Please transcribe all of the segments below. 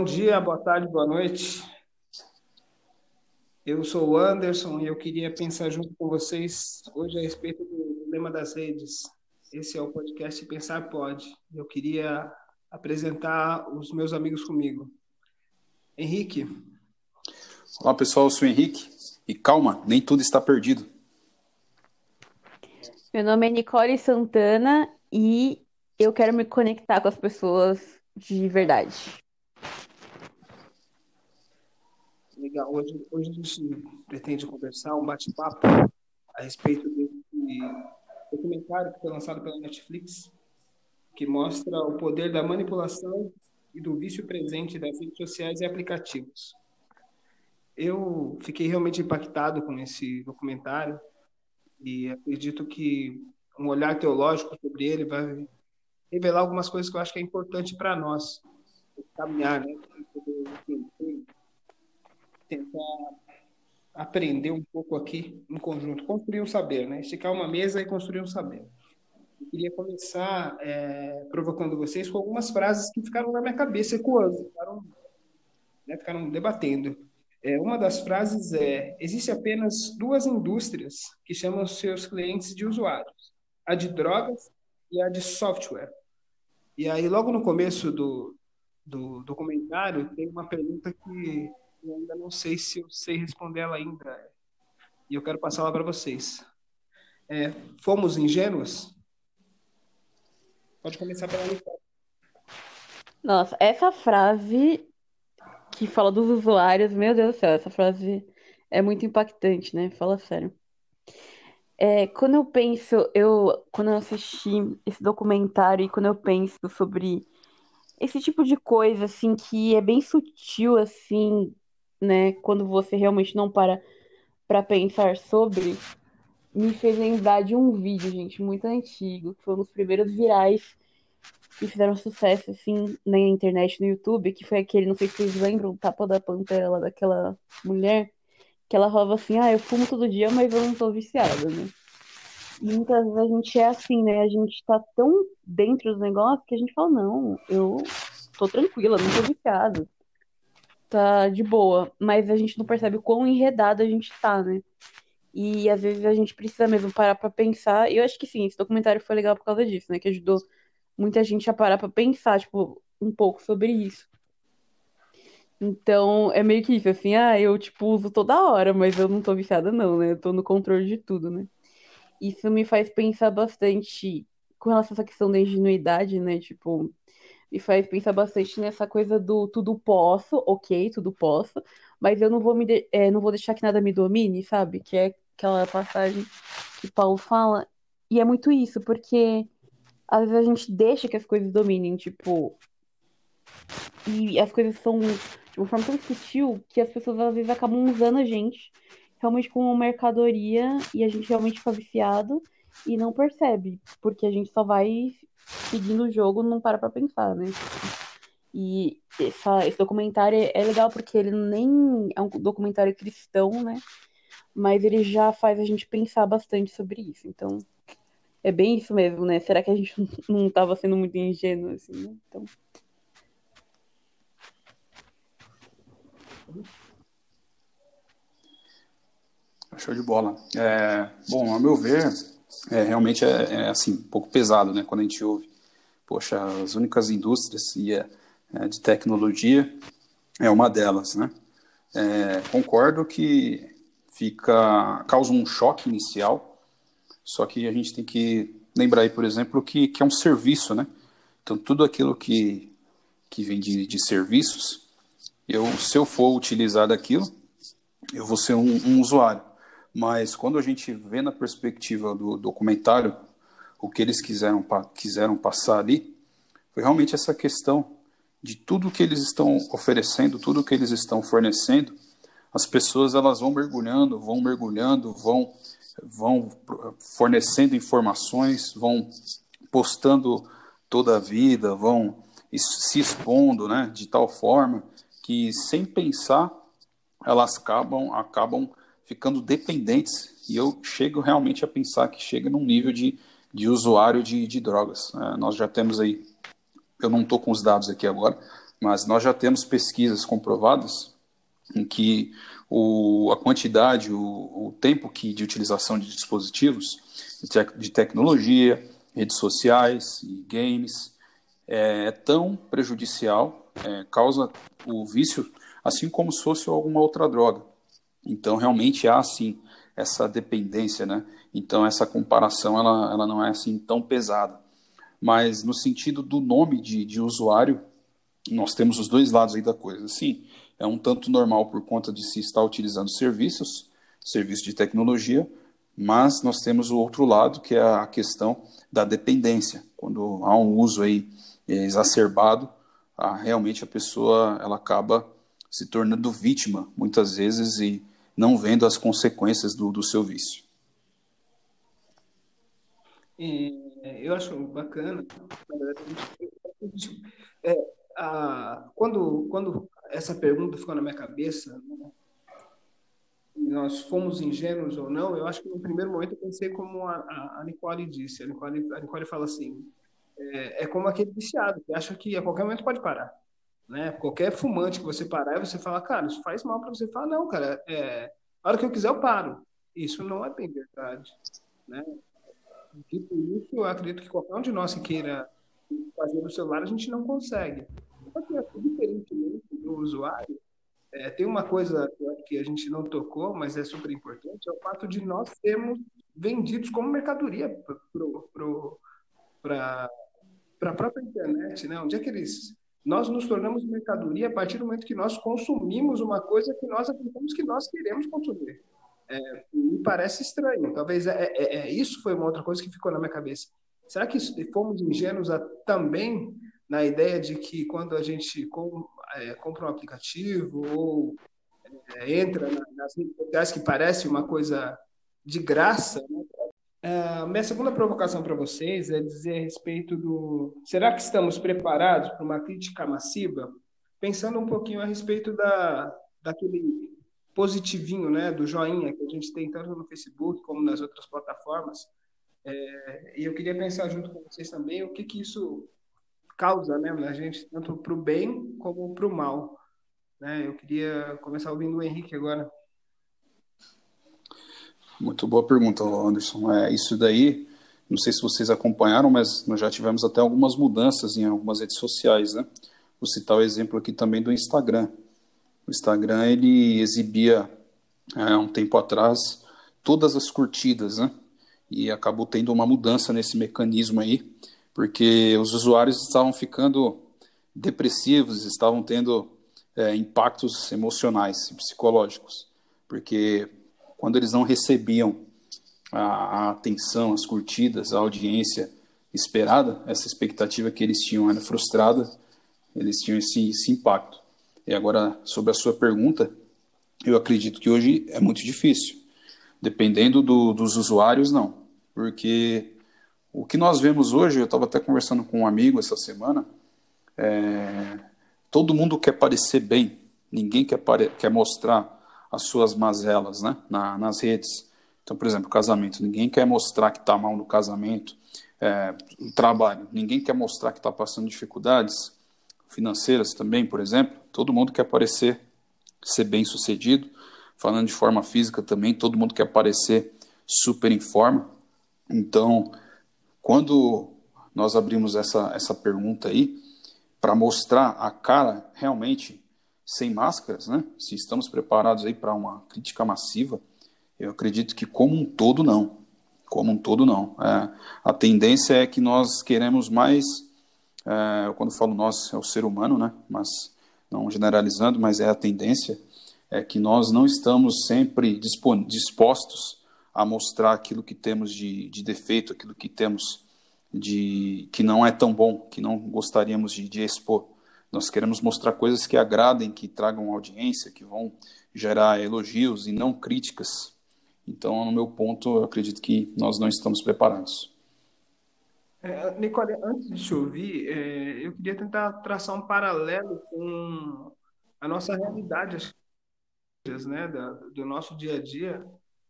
Bom dia, boa tarde, boa noite. Eu sou o Anderson e eu queria pensar junto com vocês hoje a respeito do lema das redes. Esse é o podcast Pensar Pode. Eu queria apresentar os meus amigos comigo. Henrique. Olá, pessoal, eu sou o Henrique. E calma, nem tudo está perdido. Meu nome é Nicole Santana e eu quero me conectar com as pessoas de verdade. Legal. Hoje, hoje a gente pretende conversar, um bate-papo a respeito desse documentário que foi lançado pela Netflix, que mostra o poder da manipulação e do vício presente das redes sociais e aplicativos. Eu fiquei realmente impactado com esse documentário e acredito que um olhar teológico sobre ele vai revelar algumas coisas que eu acho que é importante para nós caminhar, né? Tentar aprender um pouco aqui em conjunto, construir um saber, né? Esticar uma mesa e construir um saber. Eu queria começar é, provocando vocês com algumas frases que ficaram na minha cabeça ecoando, ficaram, né, ficaram debatendo. É, uma das frases é: existe apenas duas indústrias que chamam seus clientes de usuários, a de drogas e a de software. E aí, logo no começo do, do documentário, tem uma pergunta que eu ainda não sei se eu sei responder ela ainda. E eu quero passar lá para vocês. É, fomos ingênuos? Pode começar pela Nicole. Nossa, essa frase que fala dos usuários, meu Deus do céu, essa frase é muito impactante, né? Fala sério. É, quando eu penso, eu quando eu assisti esse documentário e quando eu penso sobre esse tipo de coisa assim que é bem sutil assim, né, quando você realmente não para para pensar sobre, me fez lembrar de um vídeo, gente, muito antigo, que foi um dos primeiros virais que fizeram sucesso, assim, na internet, no YouTube, que foi aquele, não sei se vocês lembram, o tapa da pantera daquela mulher, que ela falava assim, ah, eu fumo todo dia, mas eu não tô viciada, né? E muitas vezes a gente é assim, né? A gente tá tão dentro do negócio que a gente fala, não, eu tô tranquila, não tô viciada. Tá de boa. Mas a gente não percebe o quão enredado a gente tá, né? E às vezes a gente precisa mesmo parar pra pensar. E eu acho que sim, esse documentário foi legal por causa disso, né? Que ajudou muita gente a parar pra pensar, tipo, um pouco sobre isso. Então, é meio que isso, assim, ah, eu, tipo, uso toda hora, mas eu não tô viciada, não, né? Eu tô no controle de tudo, né? Isso me faz pensar bastante com relação a essa questão da ingenuidade, né? Tipo, me faz pensar bastante nessa coisa do tudo posso, ok, tudo posso, mas eu não vou me de, é, não vou deixar que nada me domine, sabe? Que é aquela passagem que Paulo fala. E é muito isso, porque às vezes a gente deixa que as coisas dominem, tipo. E as coisas são de uma forma tão sutil que as pessoas às vezes acabam usando a gente realmente como mercadoria e a gente realmente fica viciado e não percebe, porque a gente só vai seguindo o jogo, não para pra pensar, né? E essa, esse documentário é legal porque ele nem é um documentário cristão, né? Mas ele já faz a gente pensar bastante sobre isso. Então, é bem isso mesmo, né? Será que a gente não estava sendo muito ingênuo, assim, né? Então. Show de bola. É, bom, a meu ver, é, realmente é, é, assim, um pouco pesado, né? Quando a gente ouve, poxa, as únicas indústrias e, é, de tecnologia é uma delas, né? É, concordo que fica causa um choque inicial, só que a gente tem que lembrar aí, por exemplo, que, que é um serviço, né? Então tudo aquilo que, que vem de, de serviços, eu, se eu for utilizar daquilo, eu vou ser um, um usuário. Mas quando a gente vê na perspectiva do documentário o que eles quiseram, quiseram passar ali, foi realmente essa questão de tudo que eles estão oferecendo, tudo que eles estão fornecendo, as pessoas elas vão mergulhando, vão mergulhando, vão vão fornecendo informações, vão postando toda a vida, vão se expondo, né, de tal forma que sem pensar elas acabam acabam ficando dependentes e eu chego realmente a pensar que chega num nível de, de usuário de, de drogas. É, nós já temos aí, eu não estou com os dados aqui agora, mas nós já temos pesquisas comprovadas em que o, a quantidade, o, o tempo que, de utilização de dispositivos, de, te, de tecnologia, redes sociais e games, é, é tão prejudicial, é, causa o vício, assim como se fosse alguma outra droga. Então, realmente há, sim, essa dependência, né? Então, essa comparação, ela, ela não é, assim, tão pesada. Mas, no sentido do nome de, de usuário, nós temos os dois lados aí da coisa. Sim, é um tanto normal por conta de se estar utilizando serviços, serviços de tecnologia, mas nós temos o outro lado, que é a questão da dependência. Quando há um uso aí é, exacerbado, a, realmente a pessoa ela acaba se tornando vítima, muitas vezes, e não vendo as consequências do, do seu vício. É, eu acho bacana. É, a, quando, quando essa pergunta ficou na minha cabeça, né, nós fomos ingênuos ou não, eu acho que no primeiro momento eu pensei como a, a, a Nicole disse. A Nicole, a Nicole fala assim: é, é, como aquele viciado que acha que a qualquer momento pode parar. Né? Qualquer fumante que você parar você fala, cara, isso faz mal para você. Fala, não, cara, é, a hora que eu quiser eu paro. Isso não é bem verdade. Né? Dito isso, eu acredito que qualquer um de nós que queira fazer no celular, a gente não consegue. Porque, diferentemente do usuário, é, tem uma coisa que a gente não tocou, mas é super importante, é o fato de nós sermos vendidos como mercadoria para a própria internet, né? Onde é que eles... Nós nos tornamos mercadoria a partir do momento que nós consumimos uma coisa que nós acreditamos que nós queremos consumir. É, me parece estranho. Talvez é, é, é, isso foi uma outra coisa que ficou na minha cabeça. Será que fomos ingênuos a, também na ideia de que quando a gente com, é, compra um aplicativo ou é, entra na, nas redes sociais que parece uma coisa de graça, né? Uh, minha segunda provocação para vocês é dizer a respeito do. Será que estamos preparados para uma crítica massiva? Pensando um pouquinho a respeito da, daquele positivinho, né, do joinha que a gente tem tanto no Facebook como nas outras plataformas. É, e eu queria pensar junto com vocês também o que, que isso causa né, na gente, tanto para o bem como para o mal. Né? Eu queria começar ouvindo o Henrique agora. Muito boa pergunta, Anderson. É, isso daí, não sei se vocês acompanharam, mas nós já tivemos até algumas mudanças em algumas redes sociais, né? Vou citar o exemplo aqui também do Instagram. O Instagram, ele exibia, é, um tempo atrás, todas as curtidas, né? E acabou tendo uma mudança nesse mecanismo aí, porque os usuários estavam ficando depressivos, estavam tendo é, impactos emocionais e psicológicos, porque quando eles não recebiam a, a, atenção, as curtidas, a audiência esperada, essa expectativa que eles tinham era frustrada, eles tinham esse, esse impacto. E agora, sobre a sua pergunta, eu acredito que hoje é muito difícil. Dependendo do, dos usuários, não. Porque o que nós vemos hoje, eu estava até conversando com um amigo essa semana, é, todo mundo quer parecer bem, ninguém quer, quer mostrar as suas mazelas né, Na, nas redes. Então, por exemplo, casamento, ninguém quer mostrar que está mal no casamento, é, trabalho, ninguém quer mostrar que está passando dificuldades financeiras também, por exemplo, todo mundo quer parecer ser bem sucedido, falando de forma física também, todo mundo quer parecer super em forma. Então, quando nós abrimos essa, essa pergunta aí, para mostrar a cara realmente sem máscaras, né? Se estamos preparados aí para uma crítica massiva, eu acredito que como um todo não. Como um todo não. É, a tendência é que nós queremos mais, é, quando falo nós, é o ser humano, né? Mas não generalizando, mas é a tendência, é que nós não estamos sempre dispostos a mostrar aquilo que temos de, de defeito, aquilo que temos de que não é tão bom, que não gostaríamos de, de expor. Nós queremos mostrar coisas que agradem, que tragam audiência, que vão gerar elogios e não críticas. Então, no meu ponto, eu acredito que nós não estamos preparados. É, Nicole, antes de te ouvir, é, eu queria tentar traçar um paralelo com a nossa realidade, né, do nosso dia a dia,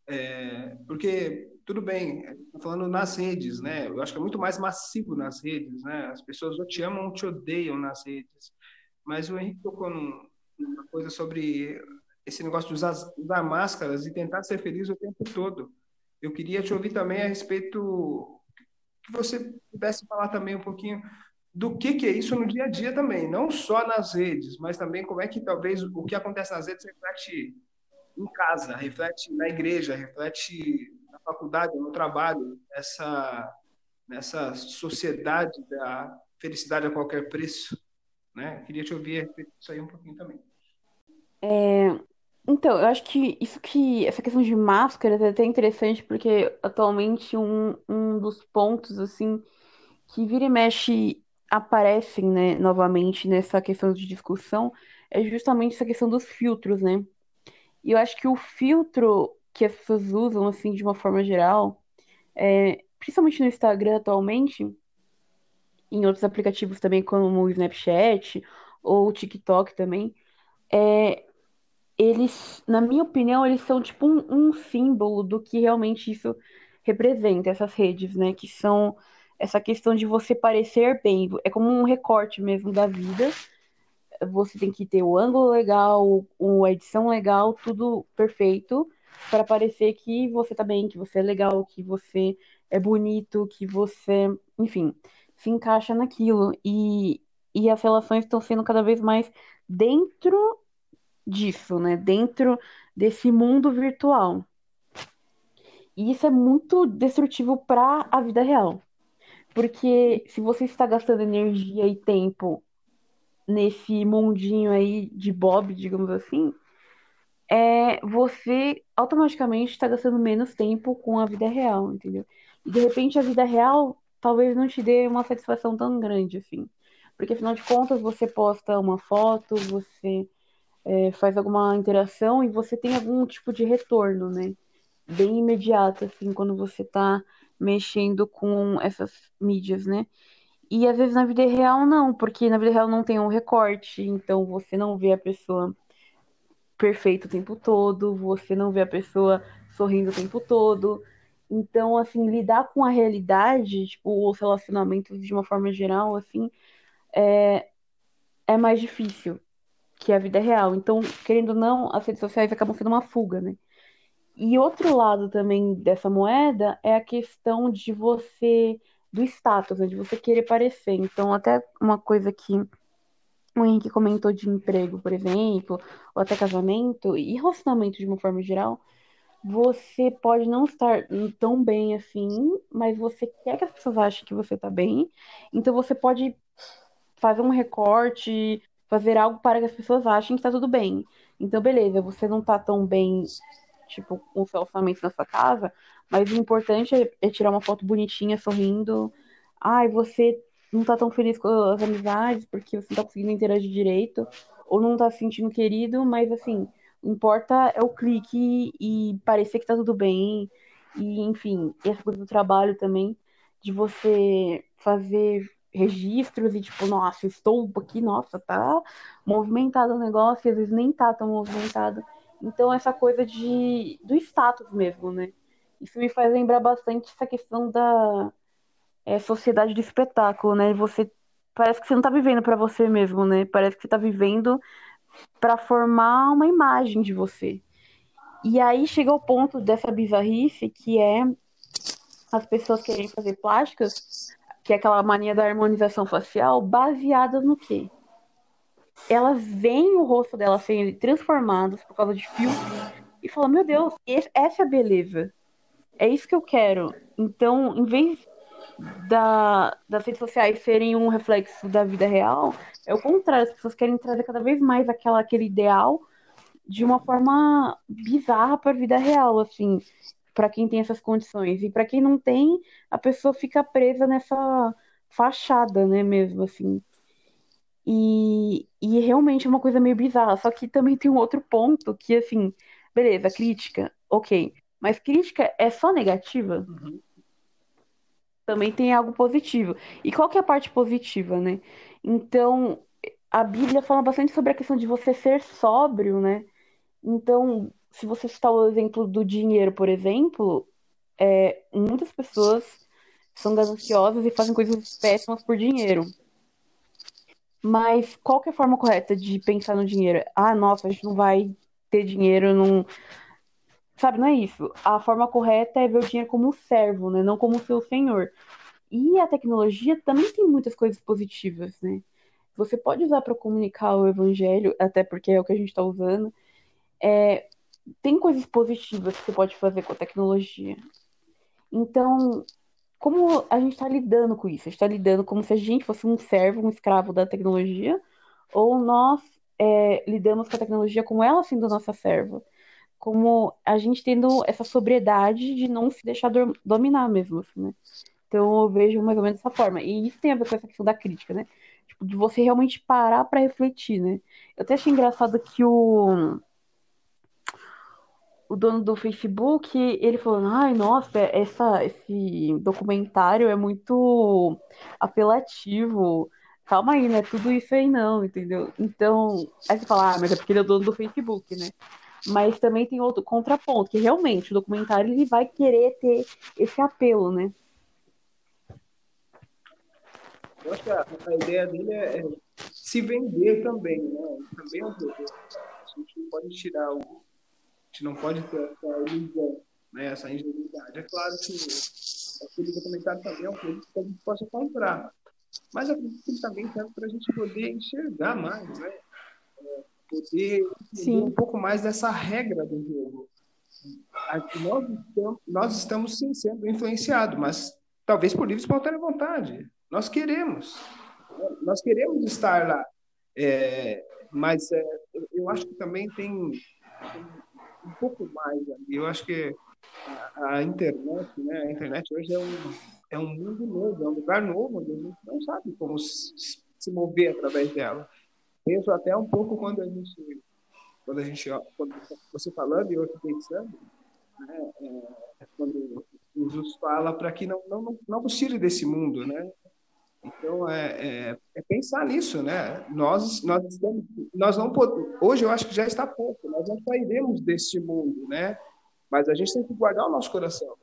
é, porque tudo bem, tá falando nas redes, né? Eu acho que é muito mais massivo nas redes, né? As pessoas ou te amam ou te odeiam nas redes. mas o Henrique tocou num, coisa sobre esse negócio de usar, usar máscaras e tentar ser feliz o tempo todo. Eu queria te ouvir também a respeito que você pudesse falar também um pouquinho do que, que é isso no dia a dia também, não só nas redes, mas também como é que talvez o que acontece nas redes reflete em casa, reflete na igreja, reflete faculdade, no trabalho, nessa, nessa sociedade da felicidade a qualquer preço. Né? Queria te ouvir disso aí um pouquinho também. É, então, eu acho que isso que essa questão de máscaras é até interessante porque atualmente um, um dos pontos assim que vira e mexe aparecem, né, novamente nessa questão de discussão é justamente essa questão dos filtros, né? E eu acho que o filtro que as pessoas usam assim de uma forma geral, é, principalmente no Instagram atualmente, em outros aplicativos também como o Snapchat ou o TikTok também, é, eles, na minha opinião, eles são tipo um, um símbolo do que realmente isso representa, essas redes, né? Que são essa questão de você parecer bem. É como um recorte mesmo da vida. Você tem que ter o ângulo legal, a edição legal, tudo perfeito para parecer que você tá bem, que você é legal, que você é bonito, que você, enfim, se encaixa naquilo. E, e as relações estão sendo cada vez mais dentro disso, né? Dentro desse mundo virtual. E isso é muito destrutivo para a vida real. Porque se você está gastando energia e tempo nesse mundinho aí de Bob, digamos assim, é, você automaticamente está gastando menos tempo com a vida real, entendeu? E de repente a vida real talvez não te dê uma satisfação tão grande assim. Porque afinal de contas você posta uma foto, você é, faz alguma interação e você tem algum tipo de retorno, né? Bem imediato, assim, quando você tá mexendo com essas mídias, né? E às vezes na vida real não, porque na vida real não tem um recorte, então você não vê a pessoa perfeita o tempo todo, você não vê a pessoa sorrindo o tempo todo. Então, assim, lidar com a realidade, tipo, os relacionamentos de uma forma geral, assim, é, é mais difícil que a vida real. Então, querendo ou não, as redes sociais acabam sendo uma fuga, né? E outro lado também dessa moeda é a questão de você, do status, né? De você querer parecer. Então, até uma coisa que o Henrique comentou de emprego, por exemplo, ou até casamento e relacionamento de uma forma geral, você pode não estar tão bem assim, mas você quer que as pessoas achem que você tá bem, então você pode fazer um recorte, fazer algo para que as pessoas achem que tá tudo bem. Então, beleza, você não tá tão bem, tipo, com o seu orçamento na sua casa, mas o importante é, é tirar uma foto bonitinha, sorrindo. Ai, você não tá tão feliz com as amizades porque você não tá conseguindo interagir direito, ou não tá se sentindo querido, mas assim, importa é o clique e parecer que tá tudo bem. E, enfim, essa coisa do trabalho também, de você fazer registros e tipo, nossa, estou aqui, nossa, tá movimentado o negócio, e às vezes nem tá tão movimentado. Então essa coisa de do status mesmo, né? Isso me faz lembrar bastante essa questão da é, sociedade do espetáculo, né? Você parece que você não tá vivendo para você mesmo, né? Parece que você tá vivendo para formar uma imagem de você. E aí chega o ponto dessa bizarrice que é as pessoas querem fazer plásticas que é aquela mania da harmonização facial, baseada no quê? Elas veem o rosto delas sendo transformados por causa de filtro e falam, meu Deus, essa é a beleza. É isso que eu quero. Então, em vez da, das redes sociais serem um reflexo da vida real, é o contrário, as pessoas querem trazer cada vez mais aquela, aquele ideal de uma forma bizarra para a vida real, assim para quem tem essas condições. E para quem não tem, a pessoa fica presa nessa fachada, né, mesmo assim. E, e realmente é uma coisa meio bizarra. Só que também tem um outro ponto que, assim, beleza, crítica, ok. Mas crítica é só negativa? Uhum. Também tem algo positivo. E qual que é a parte positiva, né? Então, a Bíblia fala bastante sobre a questão de você ser sóbrio, né? Então, se você citar o exemplo do dinheiro, por exemplo, é, muitas pessoas são gananciosas e fazem coisas péssimas por dinheiro. Mas qual que é a forma correta de pensar no dinheiro? Ah, nossa, a gente não vai ter dinheiro, não. Sabe, não é isso. A forma correta é ver o dinheiro como um servo, né? Não como seu senhor. E a tecnologia também tem muitas coisas positivas, né? Você pode usar para comunicar o evangelho, até porque é o que a gente está usando. É, tem coisas positivas que você pode fazer com a tecnologia. Então, como a gente está lidando com isso? A gente está lidando como se a gente fosse um servo, um escravo da tecnologia, ou nós é, lidamos com a tecnologia como ela sendo nossa serva? Como a gente tendo essa sobriedade de não se deixar dominar mesmo, assim, né? Então eu vejo mais ou menos dessa forma. E isso tem a ver com essa questão da crítica, né? Tipo, de você realmente parar para refletir, né? Eu até achei engraçado que o o dono do Facebook, ele falou, ai, nossa, essa, esse documentário é muito apelativo. Calma aí, né? Tudo isso aí não, entendeu? Então, aí você fala, ah, mas é porque ele é o dono do Facebook, né? Mas também tem outro contraponto, que realmente o documentário ele vai querer ter esse apelo, né? Eu acho que a, a ideia dele é, é, se vender também, né? Também é um poder. A gente não pode tirar o, a gente não pode ter essa ilusão, né, essa ingenuidade. É claro que aquele documentário também é um produto que a gente possa comprar. Mas acredito que também serve para a gente poder enxergar mais, né? Poder entender um pouco mais dessa regra do jogo. Nós estamos, nós estamos sim sendo influenciados, mas talvez por livre espontânea vontade. Nós queremos. Nós queremos estar lá. É, mas é, eu acho que também tem, tem um pouco mais ali. Eu acho que a, a, internet, né? A internet hoje é um, é um mundo novo, é um lugar novo onde a gente não sabe como se, se mover através dela. Penso até um pouco quando a gente, quando a gente, quando você falando e eu aqui pensando, né? É, quando Jesus fala para que não, não, não nos tire desse mundo, né? Então, é, é, é, pensar nisso, né? Nós, nós, estamos, nós não podemos, hoje eu acho que já está pouco, nós não sairemos deste mundo, né? Mas a gente tem que guardar o nosso coração.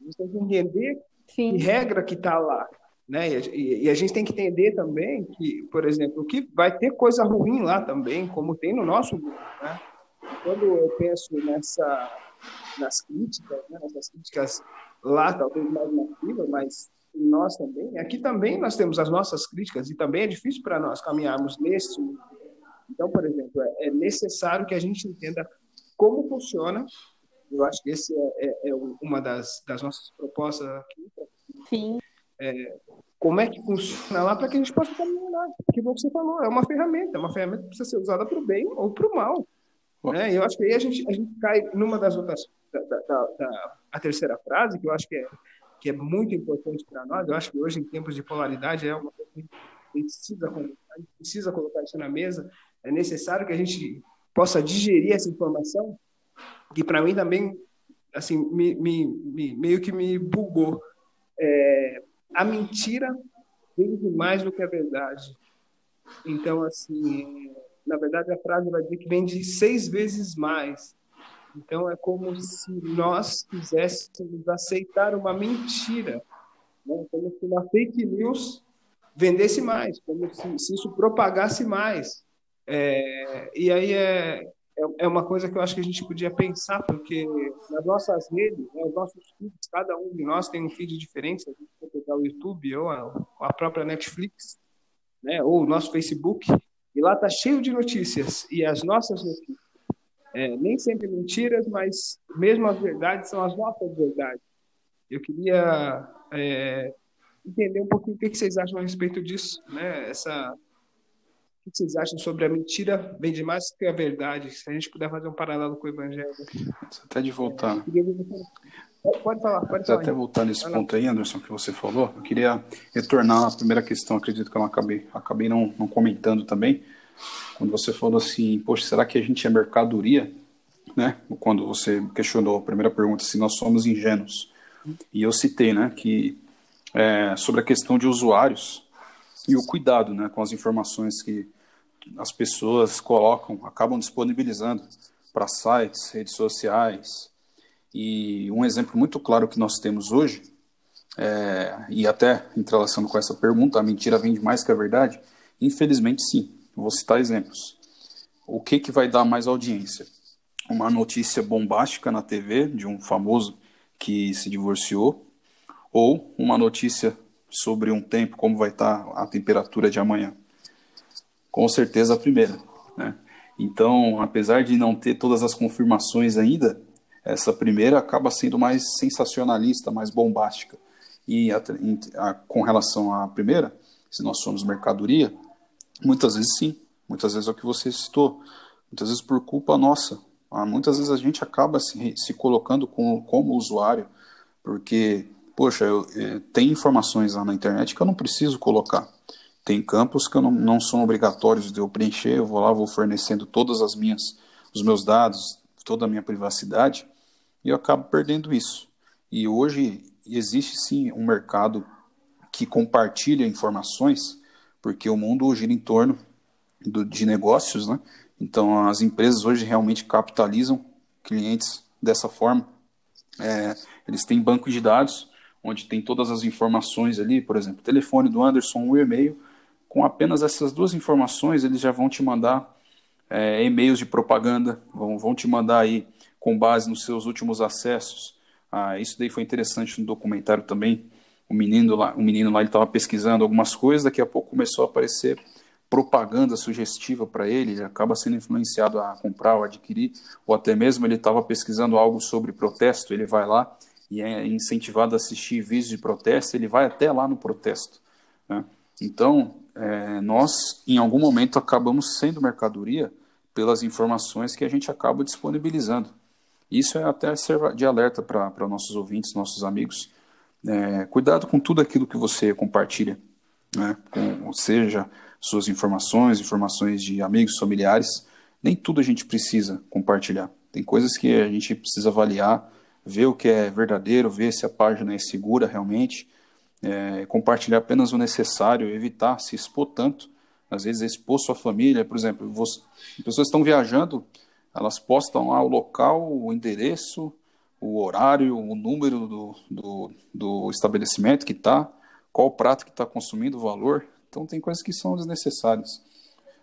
A gente tem que entender Sim. que regra que está lá, né? E, e, a gente tem que entender também que, por exemplo, que vai ter coisa ruim lá também, como tem no nosso mundo, né? Quando eu penso nessa, nas críticas, né? nessas críticas lá, talvez mais nativas, mas nós também, aqui também nós temos as nossas críticas e também é difícil para nós caminharmos nesse Então, por exemplo, é, é necessário que a gente entenda como funciona. Eu acho que esse é, é, é uma das, das, nossas propostas aqui. Sim. É, como é que funciona lá para que a gente possa caminhar lá. Porque você falou, é uma ferramenta, é uma ferramenta que precisa ser usada para o bem ou para o mal. Né? Eu acho que aí a gente, a gente cai numa das outras, da, da, da, a terceira frase, que eu acho que é que é muito importante para nós. Eu acho que hoje, em tempos de polaridade, é uma coisa que a gente precisa, a gente precisa colocar isso na mesa. É necessário que a gente possa digerir essa informação, que para mim também, assim, me, me, me, meio que me bugou. É, a mentira vende mais do que a verdade. Então, assim, na verdade, a frase vai dizer que vende seis vezes mais. Então é como se nós quiséssemos aceitar uma mentira, né? como se uma fake news vendesse mais, como se, se isso propagasse mais. É, e aí é, é, é uma coisa que eu acho que a gente podia pensar, porque nas nossas redes, né, os nossos feeds, cada um de nós tem um feed diferente, se a gente for pegar o YouTube ou a, a própria Netflix, né, ou o nosso Facebook, e lá está cheio de notícias, e as nossas notícias é, nem sempre mentiras, mas mesmo as verdades são as nossas verdades. Eu queria é, entender um pouquinho o que vocês acham a respeito disso, né? Essa, que vocês acham sobre a mentira vem demais que a verdade? Se a gente puder fazer um paralelo com o Evangelho. Até de voltar. Pode falar, pode falar. Até voltar nesse ponto aí, Anderson, que você falou, eu queria retornar à primeira questão, acredito que eu não acabei, acabei não, não comentando também, quando você falou assim, poxa, será que a gente é mercadoria? Né? Quando você questionou a primeira pergunta, se nós somos ingênuos. E eu citei, né, que é, sobre a questão de usuários e o cuidado, né, com as informações que as pessoas colocam, acabam disponibilizando para sites, redes sociais. E um exemplo muito claro que nós temos hoje, é, e até entrelaçando com essa pergunta, a mentira vende mais que a verdade, Infelizmente, sim. Vou citar exemplos. O que, que vai dar mais audiência? Uma notícia bombástica na TV de um famoso que se divorciou, ou uma notícia sobre um tempo, como vai estar a temperatura de amanhã? Com certeza a primeira. Né? Então, apesar de não ter todas as confirmações ainda, essa primeira acaba sendo mais sensacionalista, mais bombástica. E a, a, com relação à primeira, se nós somos mercadoria, muitas vezes sim, muitas vezes é o que você citou, muitas vezes por culpa nossa. Ah, muitas vezes a gente acaba se, se colocando com, como usuário, porque, poxa, eu, eu, tem informações lá na internet que eu não preciso colocar. Tem campos que não, não são obrigatórios de eu preencher, eu vou lá, vou fornecendo todas as minhas, os meus dados, toda a minha privacidade, e eu acabo perdendo isso. E hoje existe sim um mercado que compartilha informações, porque o mundo gira em torno do, de negócios, né? Então as empresas hoje realmente capitalizam clientes dessa forma. É, eles têm banco de dados onde tem todas as informações ali, por exemplo, telefone do Anderson, o e-mail, com apenas essas duas informações, eles já vão te mandar é, e-mails de propaganda, vão, vão te mandar aí com base nos seus últimos acessos. Ah, isso daí foi interessante no documentário também. O menino lá, o menino lá ele estava pesquisando algumas coisas, daqui a pouco começou a aparecer propaganda sugestiva para ele, ele acaba sendo influenciado a comprar ou adquirir, ou até mesmo ele estava pesquisando algo sobre protesto, ele vai lá e é incentivado a assistir vídeos de protesto, ele vai até lá no protesto. Né? Então, é, nós, em algum momento, acabamos sendo mercadoria pelas informações que a gente acaba disponibilizando. Isso é até de alerta para nossos ouvintes, nossos amigos. É, cuidado com tudo aquilo que você compartilha, né? com, seja suas informações, informações de amigos, familiares. Nem tudo a gente precisa compartilhar. Tem coisas que a gente precisa avaliar, ver o que é verdadeiro, ver se a página é segura realmente é, compartilhar apenas o necessário, evitar se expor tanto, às vezes expor sua família, por exemplo, você, pessoas estão viajando, elas postam lá o local, o endereço, o horário, o número do, do, do estabelecimento que está, qual prato que está consumindo, o valor. Então tem coisas que são desnecessárias.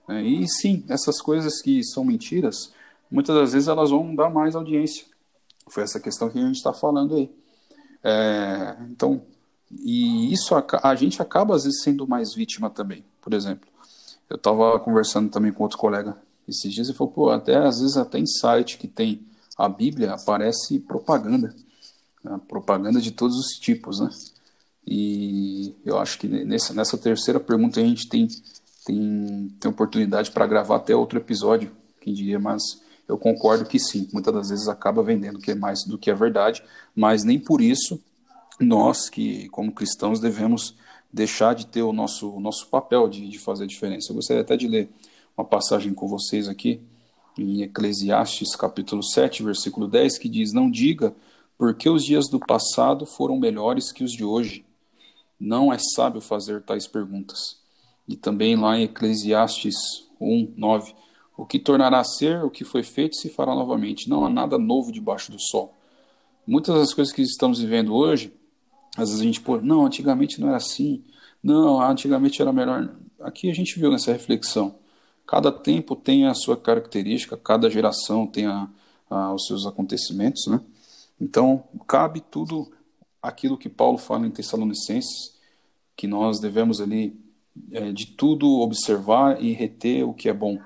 É, e sim, essas coisas que são mentiras, muitas das vezes elas vão dar mais audiência. Foi essa questão que a gente está falando aí. É, então, e isso a, a gente acaba às vezes sendo mais vítima também. Por exemplo, eu estava conversando também com outro colega esses dias e falou, pô, até às vezes até em site que tem a Bíblia aparece propaganda, né? propaganda de todos os tipos, né? E eu acho que nessa, nessa terceira pergunta a gente tem tem, tem oportunidade para gravar até outro episódio, quem diria, mas eu concordo que sim, muitas das vezes acaba vendendo que é mais do que a verdade, mas nem por isso nós que, como cristãos, devemos deixar de ter o nosso, o nosso papel de, de fazer a diferença. Eu gostaria até de ler uma passagem com vocês aqui, em Eclesiastes capítulo 7, versículo 10, que diz: Não diga, porque os dias do passado foram melhores que os de hoje. Não é sábio fazer tais perguntas. E também lá em Eclesiastes 1, 9, o que tornará a ser, o que foi feito se fará novamente. Não há nada novo debaixo do sol. Muitas das coisas que estamos vivendo hoje às vezes a gente, pô, não, antigamente não era assim, não, antigamente era melhor. Aqui a gente viu nessa reflexão. Cada tempo tem a sua característica, cada geração tem a, a, os seus acontecimentos, né? Então, cabe tudo aquilo que Paulo fala em Tessalonicenses, que nós devemos ali é, de tudo observar e reter o que é bom.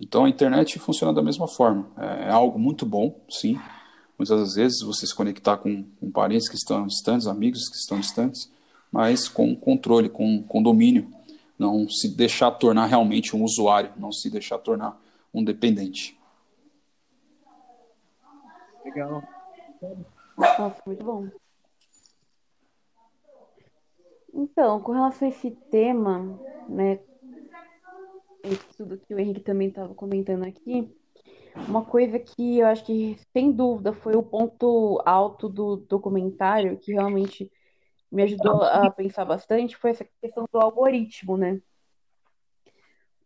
Então, a internet funciona da mesma forma. É, é algo muito bom, sim, Muitas das vezes você se conectar com, com parentes que estão distantes, amigos que estão distantes, mas com controle, com, com domínio. Não se deixar tornar realmente um usuário, não se deixar tornar um dependente. Legal. Nossa, muito bom. Então, com relação a esse tema, né, esse tudo que o Henrique também estava comentando aqui, uma coisa que eu acho que, sem dúvida, foi o ponto alto do documentário, que realmente me ajudou a pensar bastante, foi essa questão do algoritmo, né?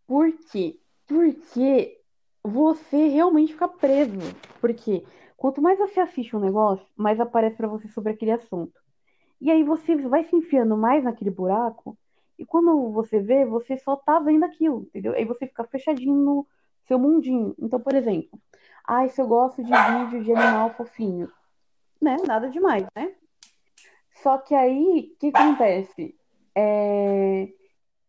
Por quê? Porque você realmente fica preso. Porque quanto mais você assiste um negócio, mais aparece para você sobre aquele assunto. E aí você vai se enfiando mais naquele buraco E quando você vê, você só tá vendo aquilo, entendeu? Aí você fica fechadinho no seu mundinho. Então, por exemplo, ai, se eu gosto de vídeo de animal fofinho, né? Nada demais, né? Só que aí, o que acontece? É...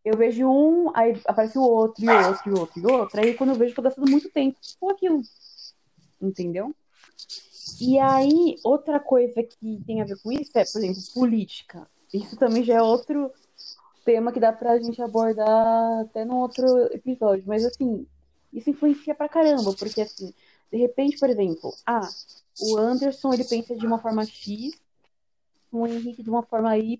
Eu vejo um, aí aparece o outro, e outro, e outro, e outro. Aí quando eu vejo, tô gastando muito tempo com aquilo. Entendeu? E aí, outra coisa que tem a ver com isso é, por exemplo, política. Isso também já é outro tema que dá pra gente abordar até no outro episódio. Mas, assim, isso influencia pra caramba, porque, assim, de repente, por exemplo, ah, o Anderson, ele pensa de uma forma X, o Henrique de uma forma Y,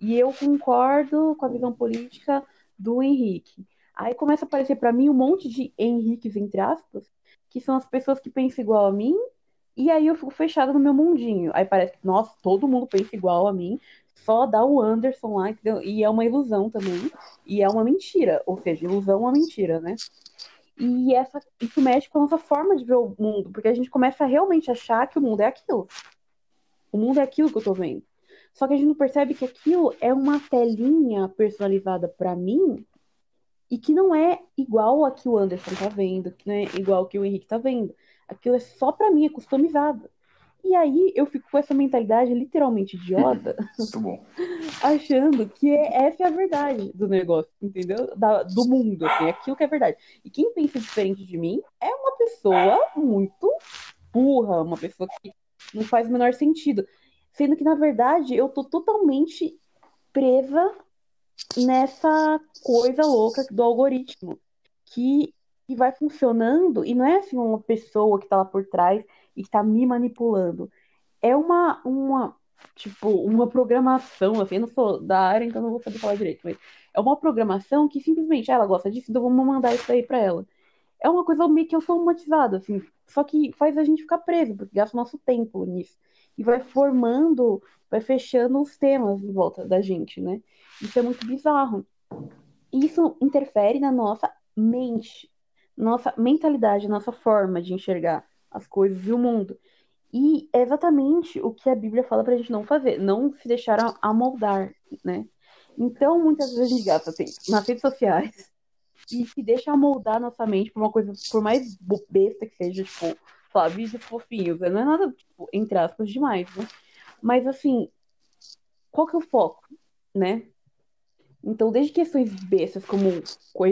e eu concordo com a visão política do Henrique. Aí começa a aparecer para mim um monte de Henriques, entre aspas, que são as pessoas que pensam igual a mim, e aí eu fico fechada no meu mundinho. Aí parece que, nossa, todo mundo pensa igual a mim, só dá o Anderson lá, entendeu? E é uma ilusão também, e é uma mentira. Ou seja, ilusão é uma mentira, né? E essa, isso mexe com a nossa forma de ver o mundo, porque a gente começa a realmente achar que o mundo é aquilo. O mundo é aquilo que eu tô vendo. Só que a gente não percebe que aquilo é uma telinha personalizada para mim e que não é igual a que o Anderson tá vendo, que não é igual que o Henrique tá vendo. Aquilo é só para mim, é customizado. E aí eu fico com essa mentalidade literalmente idiota, Muito bom. achando que é, essa é a verdade do negócio, entendeu? Da, do mundo, assim, é aquilo que é verdade. E quem pensa diferente de mim é uma pessoa muito burra, uma pessoa que não faz o menor sentido. Sendo que, na verdade, eu tô totalmente presa nessa coisa louca do algoritmo. Que, que vai funcionando, e não é assim uma pessoa que tá lá por trás e que tá me manipulando. É uma, uma, tipo, uma programação, assim, eu não sou da área, então não vou saber falar direito, mas é uma programação que simplesmente ela gosta disso, então vamos mandar isso aí pra ela. É uma coisa meio que automatizada, assim, só que faz a gente ficar preso, porque gasta nosso tempo nisso. E vai formando, vai fechando os temas em volta da gente, né? Isso é muito bizarro. Isso interfere na nossa mente, nossa mentalidade, nossa forma de enxergar as coisas e o mundo. E é exatamente o que a Bíblia fala pra gente não fazer, não se deixar amoldar, né? Então, muitas vezes a gente gasta tempo nas redes sociais e se deixa amoldar nossa mente por uma coisa, por mais besta que seja, tipo, falar vídeos fofinhos, né? não é nada, tipo, entre aspas, demais, né? Mas, assim, qual que é o foco, né? Então, desde questões bestas, como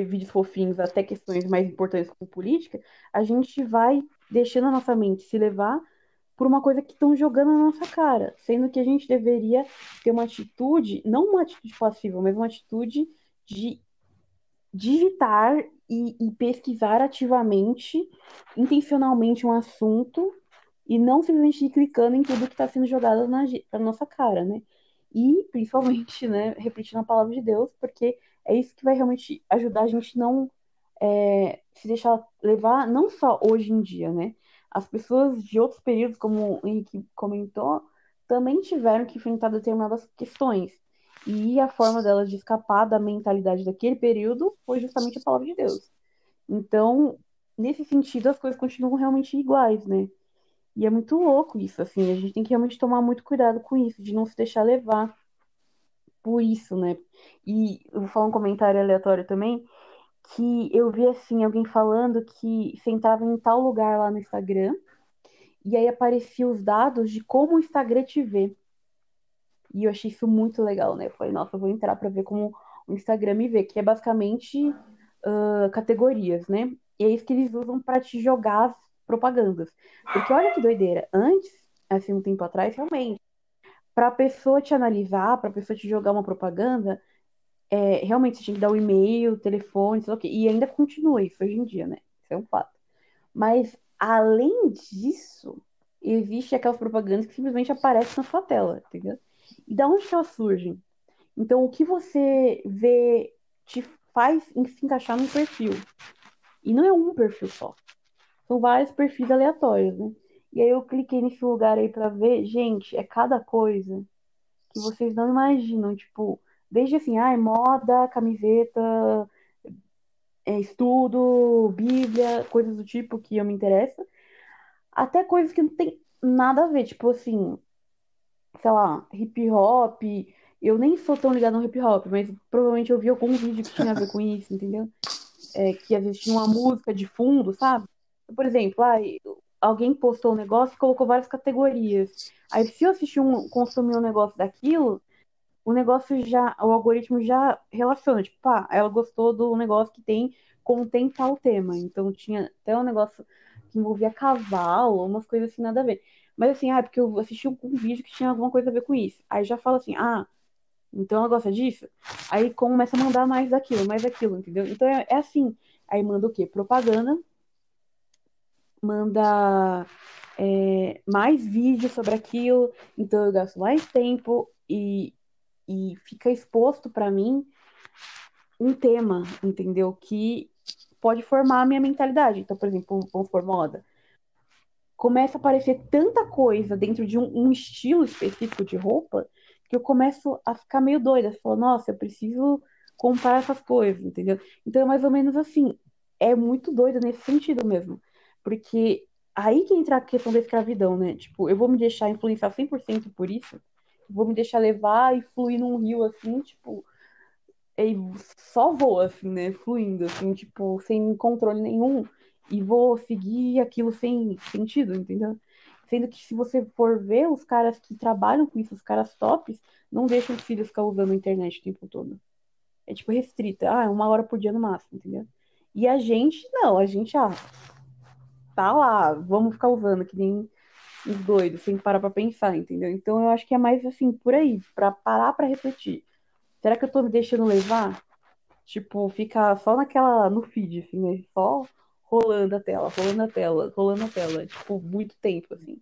vídeos fofinhos, até questões mais importantes como política, a gente vai deixando a nossa mente se levar por uma coisa que estão jogando na nossa cara, sendo que a gente deveria ter uma atitude, não uma atitude passiva, mas uma atitude de digitar e, e pesquisar ativamente, intencionalmente um assunto e não simplesmente ir clicando em tudo que está sendo jogado na, na nossa cara, né? E, principalmente, né, refletindo a palavra de Deus, porque é isso que vai realmente ajudar a gente não é, se deixar levar, não só hoje em dia, né? As pessoas de outros períodos, como o Henrique comentou, também tiveram que enfrentar determinadas questões. E a forma delas de escapar da mentalidade daquele período foi justamente a palavra de Deus. Então, nesse sentido, as coisas continuam realmente iguais, né? E é muito louco isso, assim, a gente tem que realmente tomar muito cuidado com isso, de não se deixar levar por isso, né? E eu vou falar um comentário aleatório também, que eu vi assim alguém falando que sentava em tal lugar lá no Instagram e aí aparecia os dados de como o Instagram te vê. E eu achei isso muito legal, né? Eu falei, nossa, eu vou entrar para ver como o Instagram me vê, que é basicamente uh, categorias, né? E é isso que eles usam para te jogar as propagandas. Porque olha que doideira, antes, assim, um tempo atrás, realmente, para pessoa te analisar, para pessoa te jogar uma propaganda, é, realmente você tinha que dar o e-mail, telefone, sei lá o quê. E ainda continua isso hoje em dia, né? Isso é um fato. Mas, além disso, existe aquelas propagandas que simplesmente aparecem na sua tela, entendeu? E da onde elas surgem? Então, o que você vê te faz se encaixar num perfil. E não é um perfil só. São vários perfis aleatórios, né? E aí eu cliquei nesse lugar aí pra ver, gente, é cada coisa que vocês não imaginam, tipo, Desde assim, ai, moda, camiseta, é, estudo, Bíblia, coisas do tipo que eu me interessa, até coisas que não tem nada a ver, tipo assim, sei lá, hip hop, eu nem sou tão ligada no hip hop, mas provavelmente eu vi algum vídeo que tinha a ver com isso, entendeu? É, que às vezes tinha uma música de fundo, sabe? Por exemplo, ah, alguém postou um negócio e colocou várias categorias. Aí se eu assistir um, consumir um negócio daquilo, o negócio já, o algoritmo já relaciona, tipo, pá, ela gostou do negócio que tem, contém tal tema. Então tinha até um negócio que envolvia cavalo, umas coisas assim, nada a ver. Mas assim, ah, é porque eu assisti um, um vídeo que tinha alguma coisa a ver com isso. Aí já fala assim, ah, então ela gosta disso? Aí começa a mandar mais daquilo, mais daquilo, entendeu? Então é, é assim. Aí manda o quê? Propaganda, manda é, mais vídeos sobre aquilo, então eu gasto mais tempo e, e fica exposto para mim um tema, entendeu? Que pode formar a minha mentalidade. Então, por exemplo, vamos por moda. Começa a aparecer tanta coisa dentro de um, um estilo específico de roupa que eu começo a ficar meio doida. Falo, nossa, eu preciso comprar essas coisas, entendeu? Então é mais ou menos assim. É muito doido nesse sentido mesmo. Porque aí que entra a questão da escravidão, né? Tipo, eu vou me deixar influenciar 100% por isso? Vou me deixar levar e fluir num rio assim, tipo. E só vou, assim, né? Fluindo, assim, tipo, sem controle nenhum. E vou seguir aquilo sem sentido, entendeu? Sendo que se você for ver, os caras que trabalham com isso, os caras tops, não deixam os filhos ficar usando a internet o tempo todo. É tipo restrita. Ah, uma hora por dia no máximo, entendeu? E a gente, não, a gente, ah, tá lá, vamos ficar usando, que nem os doidos, sem parar pra pensar, entendeu? Então eu acho que é mais assim, por aí, pra parar pra refletir. Será que eu tô me deixando levar? Tipo, ficar só naquela, no feed, assim, né? Só rolando a tela, rolando a tela, rolando a tela, tipo, muito tempo, assim.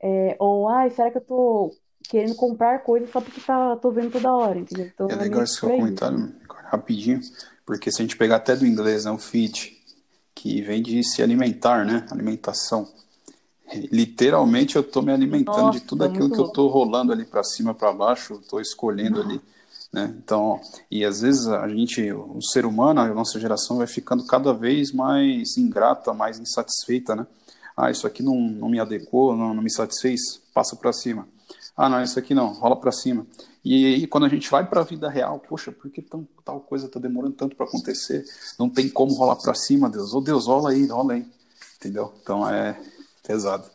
É, ou, ai, será que eu tô querendo comprar coisas só porque tá, tô vendo toda hora, entendeu? Então, é legal esse seu comentário, rapidinho, porque se a gente pegar até do inglês, né, o feed, que vem de se alimentar, né? Alimentação. Literalmente eu estou me alimentando Nossa, de tudo aquilo que eu estou rolando ali para cima, para baixo, estou escolhendo ali, né? Então, e às vezes a gente, o ser humano, a nossa geração vai ficando cada vez mais ingrata, mais insatisfeita, né? Ah, isso aqui não, não me adequou, não, não me satisfez, passa para cima. Ah, não, isso aqui não, rola para cima. E aí, quando a gente vai para a vida real, poxa, por que tão, tal coisa está demorando tanto para acontecer? Não tem como rolar para cima, Deus. Ô, oh, Deus, rola aí, rola aí. Entendeu? Então é pesado.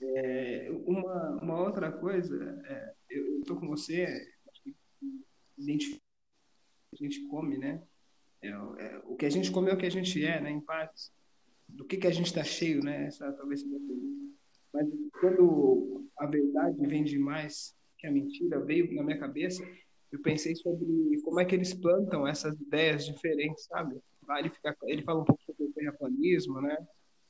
É, uma, uma outra coisa, é, eu estou com você, a gente come, né? É, é, o que a gente come é o que a gente é, né? Em partes. Do que, que a gente está cheio, né? Essa talvez seja a pergunta. Mas quando a verdade vem demais que a mentira veio na minha cabeça, eu pensei sobre como é que eles plantam essas ideias diferentes, sabe? Ele, fica, ele fala um pouco sobre o terraplanismo, né?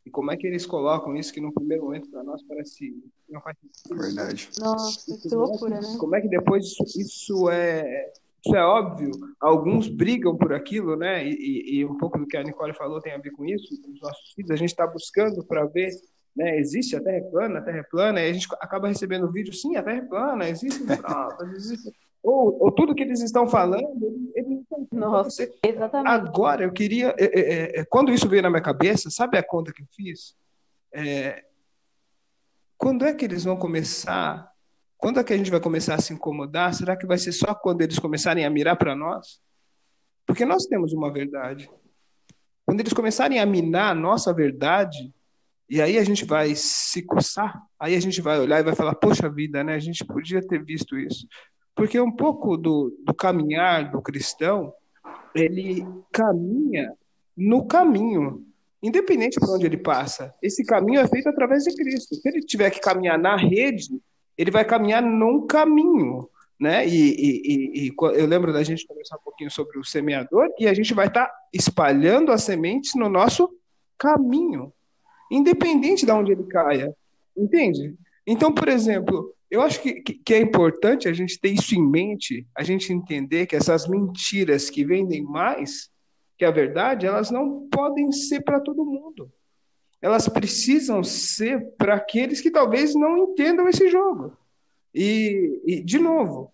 E como é que eles colocam isso que no primeiro momento para nós parece não faz sentido. Verdade. Nossa, que loucura, né? Como é que depois isso, isso é isso é óbvio, alguns brigam por aquilo, né? E, e, e, um pouco do que a Nicole falou tem a ver com isso. Os nossos filhos, a gente está buscando para ver né? Existe a Terra é plana, a Terra plana, e a gente acaba recebendo vídeo, sim, a Terra é plana, existe existe. Ou, ou tudo que eles estão falando, eles Nossa, você. exatamente. Agora, eu queria. É, é, é, quando isso veio na minha cabeça, sabe a conta que eu fiz? É, quando é que eles vão começar? Quando é que a gente vai começar a se incomodar? Será que vai ser só quando eles começarem a mirar para nós? Porque nós temos uma verdade. Quando eles começarem a minar a nossa verdade, e aí a gente vai se coçar, aí a gente vai olhar e vai falar, poxa vida, né? A gente podia ter visto isso. Porque um pouco do, do caminhar do cristão, ele caminha no caminho, independente por onde ele passa. Esse caminho é feito através de Cristo. Se ele tiver que caminhar na rede, ele vai caminhar num caminho. Né? E, e, e, e eu lembro da gente conversar um pouquinho sobre o semeador, e a gente vai estar tá espalhando as sementes no nosso caminho independente de onde ele caia. Entende? Então, por exemplo, eu acho que, que é importante a gente ter isso em mente, a gente entender que essas mentiras que vendem mais que a verdade, elas não podem ser para todo mundo. Elas precisam ser para aqueles que talvez não entendam esse jogo. E, e de novo,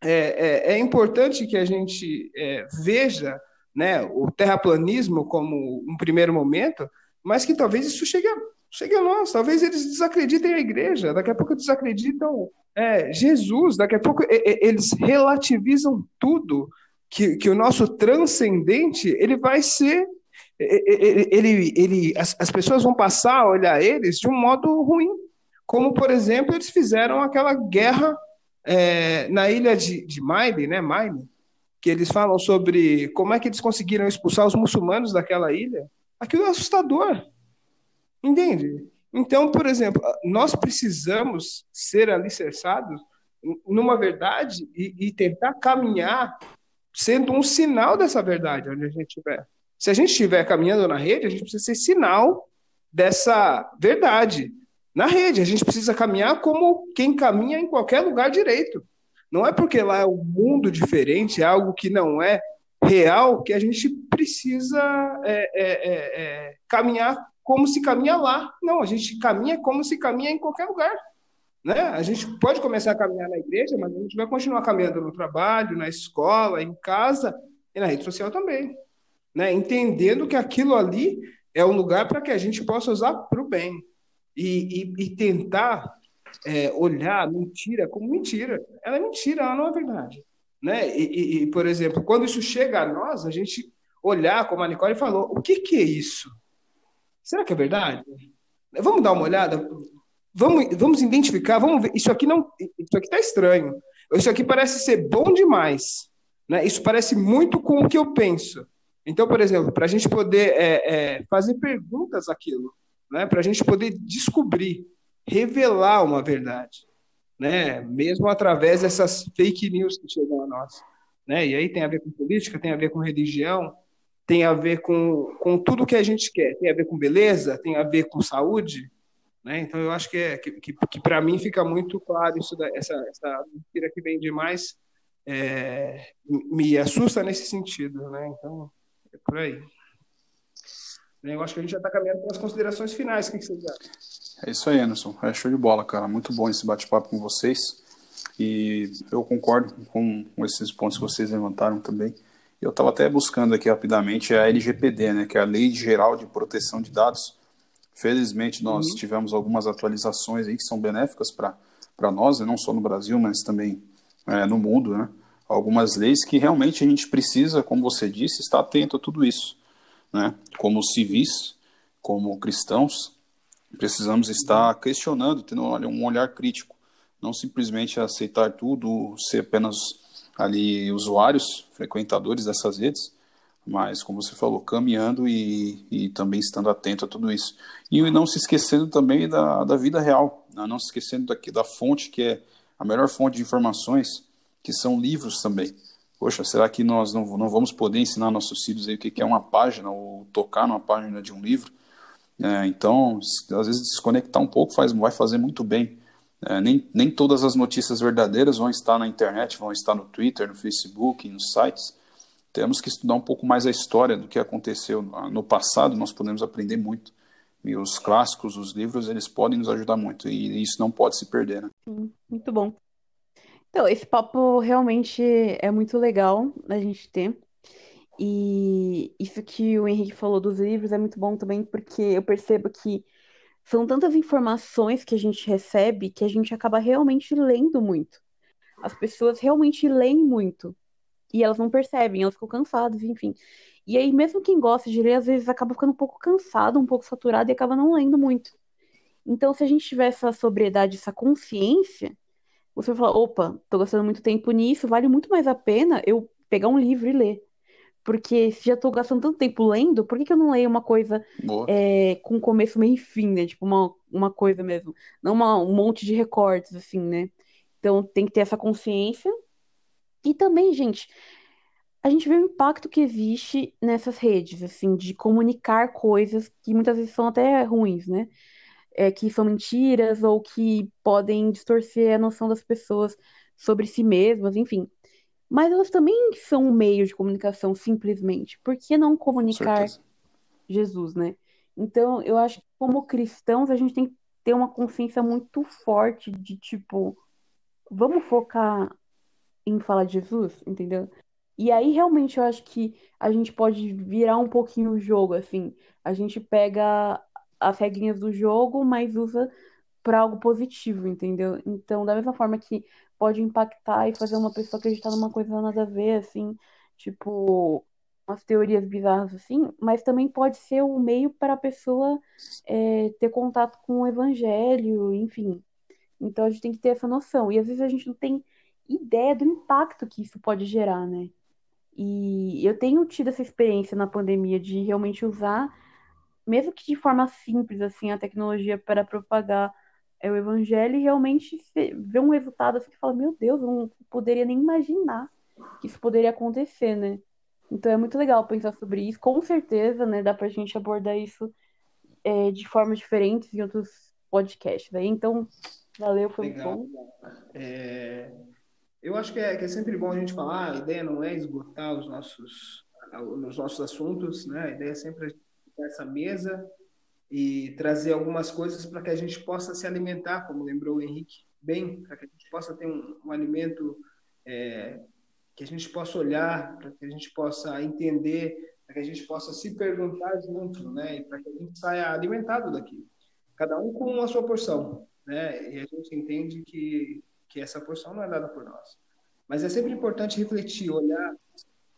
é, é, é, importante que a gente é, veja né, o terraplanismo como um primeiro momento, mas que talvez isso chegue a chegue a nós. Talvez eles desacreditem a igreja, daqui a pouco desacreditam é, Jesus, daqui a pouco eles relativizam tudo, que, que o nosso transcendente ele vai ser. Ele, ele, ele, as, as pessoas vão passar a olhar eles de um modo ruim. Como, por exemplo, eles fizeram aquela guerra é, na ilha de, de Maine, né, Maine, que eles falam sobre como é que eles conseguiram expulsar os muçulmanos daquela ilha. Aquilo é assustador. Entende? Então, por exemplo, nós precisamos ser alicerçados numa verdade e, e, tentar caminhar sendo um sinal dessa verdade onde a gente estiver. Se a gente estiver caminhando na rede, a gente precisa ser sinal dessa verdade. Na rede, a gente precisa caminhar como quem caminha em qualquer lugar direito. Não é porque lá é um mundo diferente, é algo que não é real, que a gente precisa é, é, é, é caminhar como se caminha lá. Não, a gente caminha como se caminha em qualquer lugar. Né? A gente pode começar a caminhar na igreja, mas a gente vai continuar caminhando no trabalho, na escola, em casa e na rede social também. Né? Entendendo que aquilo ali é um lugar para que a gente possa usar para o bem. E, e, e tentar é, olhar mentira como mentira. Ela é mentira, ela não é verdade. Né? E, e, por exemplo, quando isso chega a nós, a gente olhar, como a Nicole falou, o que, que é isso? Será que é verdade? Vamos dar uma olhada? Vamos, vamos identificar, vamos ver. Isso aqui não. Isso aqui está estranho. Isso aqui parece ser bom demais. Né? Isso parece muito com o que eu penso. Então, por exemplo, para a gente poder é, é, fazer perguntas aquilo, né? para a gente poder descobrir, revelar uma verdade, né? mesmo através dessas fake news que chegam a nós. Né? E aí tem a ver com política, tem a ver com religião, tem a ver com, com tudo que a gente quer, tem a ver com beleza, tem a ver com saúde, né? Então eu acho que é que, que, que para mim fica muito claro isso da, essa essa mentira que vem demais é, me assusta nesse sentido, né? Então é por aí. Eu acho que a gente já está caminhando para as considerações finais. O que você acha? É isso aí, Anderson. É show de bola, cara. Muito bom esse bate-papo com vocês. E eu concordo com esses pontos que vocês levantaram também. Eu estava até buscando aqui rapidamente a LGPD, né, que é a Lei Geral de Proteção de Dados. Felizmente nós uhum. tivemos algumas atualizações aí que são benéficas para nós, né, não só no Brasil, mas também é, no mundo, né? Algumas leis que realmente a gente precisa, como você disse, estar atento a tudo isso, né? Como civis, como cristãos, precisamos estar questionando, tendo um olhar crítico, não simplesmente aceitar tudo, ser apenas ali usuários, frequentadores dessas redes, mas como você falou, caminhando e, e também estando atento a tudo isso. E não se esquecendo também da, da vida real, né? não se esquecendo daqui, da fonte que é a melhor fonte de informações, que são livros também. Poxa, será que nós não, não vamos poder ensinar nossos filhos aí o que é uma página ou tocar numa página de um livro? É, então, às vezes desconectar um pouco faz, vai fazer muito bem é, nem, nem todas as notícias verdadeiras vão estar na internet, vão estar no Twitter, no Facebook, nos sites. Temos que estudar um pouco mais a história do que aconteceu no passado, nós podemos aprender muito. E os clássicos, os livros, eles podem nos ajudar muito, e isso não pode se perder. Né? Muito bom. Então, esse papo realmente é muito legal a gente ter. E isso que o Henrique falou dos livros é muito bom também, porque eu percebo que são tantas informações que a gente recebe que a gente acaba realmente lendo muito. As pessoas realmente leem muito. E elas não percebem, elas ficam cansadas, enfim. E aí, mesmo quem gosta de ler, às vezes acaba ficando um pouco cansado, um pouco saturado e acaba não lendo muito. Então, se a gente tiver essa sobriedade, essa consciência, você vai falar: opa, tô gastando muito tempo nisso, vale muito mais a pena eu pegar um livro e ler. Porque se já tô gastando tanto tempo lendo, por que, que eu não leio uma coisa é, com começo, meio e fim, né? Tipo, uma, uma coisa mesmo. Não uma, um monte de recortes, assim, né? Então tem que ter essa consciência. E também, gente, a gente vê o impacto que existe nessas redes, assim, de comunicar coisas que muitas vezes são até ruins, né? É, que são mentiras ou que podem distorcer a noção das pessoas sobre si mesmas, enfim mas elas também são um meio de comunicação, simplesmente. Por que não comunicar Jesus, né? Então, eu acho que como cristãos, a gente tem que ter uma consciência muito forte de tipo, vamos focar em falar de Jesus, entendeu? E aí, realmente, eu acho que a gente pode virar um pouquinho o jogo, assim. A gente pega as regrinhas do jogo, mas usa para algo positivo, entendeu? Então, da mesma forma que pode impactar e fazer uma pessoa acreditar numa coisa nada a ver, assim, tipo, umas teorias bizarras assim, mas também pode ser um meio para a pessoa é, ter contato com o evangelho, enfim. Então a gente tem que ter essa noção. E às vezes a gente não tem ideia do impacto que isso pode gerar, né? E eu tenho tido essa experiência na pandemia de realmente usar, mesmo que de forma simples, assim, a tecnologia para propagar é, o evangelho e realmente ver um resultado assim que fala, meu Deus, eu não poderia nem imaginar que isso poderia acontecer, né? Então é muito legal pensar sobre isso. Com certeza, né, dá pra gente abordar isso é, de formas diferentes em outros podcasts. Aí, então, valeu, foi legal. muito bom. É, eu acho que é, que é sempre bom a gente falar, a ideia não é esgotar os nossos, os nossos assuntos, né? A ideia é sempre essa mesa e trazer algumas coisas para que a gente possa se alimentar, como lembrou o Henrique bem, para que a gente possa ter um, um alimento é, que a gente possa olhar, para que a gente possa entender, para que a gente possa se perguntar junto, né? E para que a gente saia alimentado daqui. Cada um com a sua porção, né? E a gente entende que que essa porção não é dada por nós. Mas é sempre importante refletir, olhar,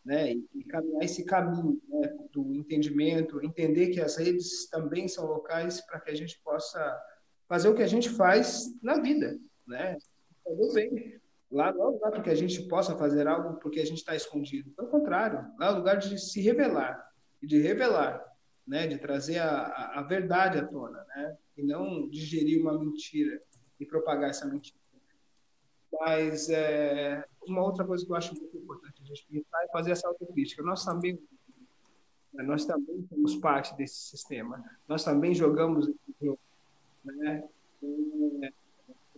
né, e, caminhar esse caminho né, do entendimento, entender que as redes também são locais para que a gente possa fazer o que a gente faz na vida, né? Fazer bem. Lá não é lugar para que a gente possa fazer algo porque a gente está escondido. Pelo contrário, lá é lugar de se revelar e de revelar, né? De trazer a, a verdade à tona, né? E não digerir uma mentira e propagar essa mentira. Mas é, uma outra coisa que eu acho muito importante a gente pensar é fazer essa autocrítica. Nós também, né, nós também somos parte desse sistema. Nós também jogamos esse jogo. Né? é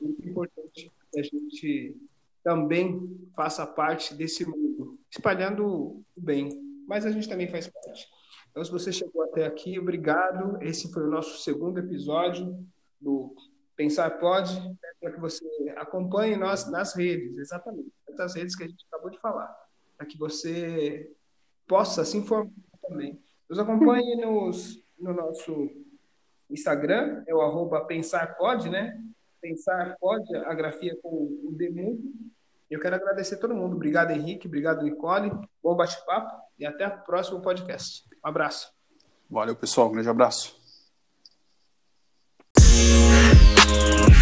muito importante que a gente também faça parte desse mundo, espalhando o bem. Mas a gente também faz parte. Então, se você chegou até aqui, obrigado. Esse foi o nosso segundo episódio do Pensar Pode, para que você acompanhe nós nas redes, exatamente, essas redes que a gente acabou de falar, para que você possa se informar também. Nos acompanhe nos, no nosso Instagram, é o arroba né? Pensar Pode, a grafia com o Demundo. Eu quero agradecer a todo mundo. Obrigado, Henrique. Obrigado, Nicole. Bom bate-papo e até o próximo podcast. Um abraço. Valeu, pessoal. Um grande abraço. Thank